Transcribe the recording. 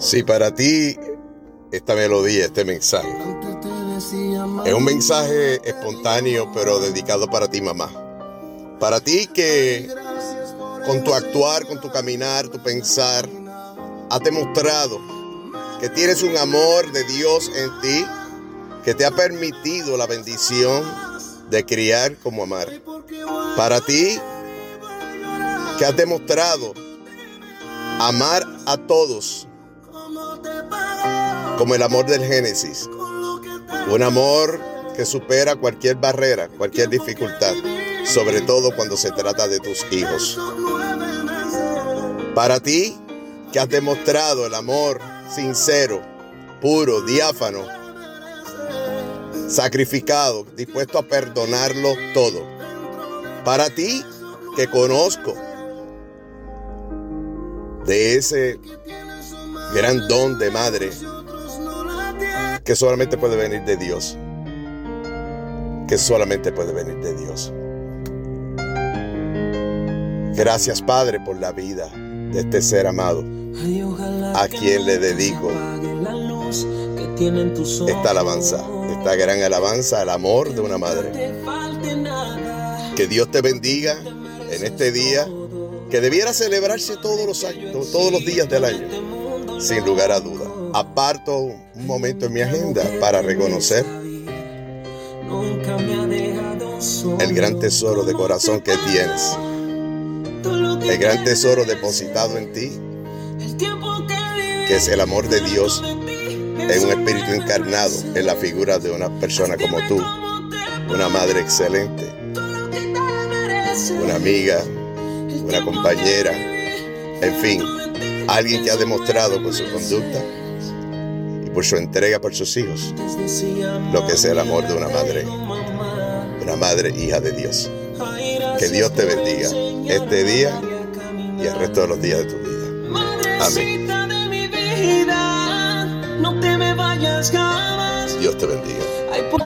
Si para ti esta melodía, este mensaje, es un mensaje espontáneo, pero dedicado para ti, mamá. Para ti que con tu actuar, con tu caminar, tu pensar, has demostrado que tienes un amor de Dios en ti que te ha permitido la bendición de criar como amar. Para ti que has demostrado amar a todos como el amor del Génesis. Un amor que supera cualquier barrera, cualquier dificultad, sobre todo cuando se trata de tus hijos. Para ti, que has demostrado el amor sincero, puro, diáfano, sacrificado, dispuesto a perdonarlo todo. Para ti, que conozco de ese gran don de madre que solamente puede venir de Dios. Que solamente puede venir de Dios. Gracias Padre por la vida de este ser amado, a quien le dedico esta alabanza, esta gran alabanza al amor de una madre. Que Dios te bendiga en este día que debiera celebrarse todos los años, todos los días del año, sin lugar a duda. Aparto un momento en mi agenda para reconocer el gran tesoro de corazón que tienes, el gran tesoro depositado en ti, que es el amor de Dios en un espíritu encarnado en la figura de una persona como tú, una madre excelente, una amiga, una compañera, en fin, alguien que ha demostrado con su conducta y por su entrega por sus hijos lo que es el amor de una madre, una madre hija de Dios. Que Dios te bendiga este día y el resto de los días de tu vida. Amén. Dios te bendiga.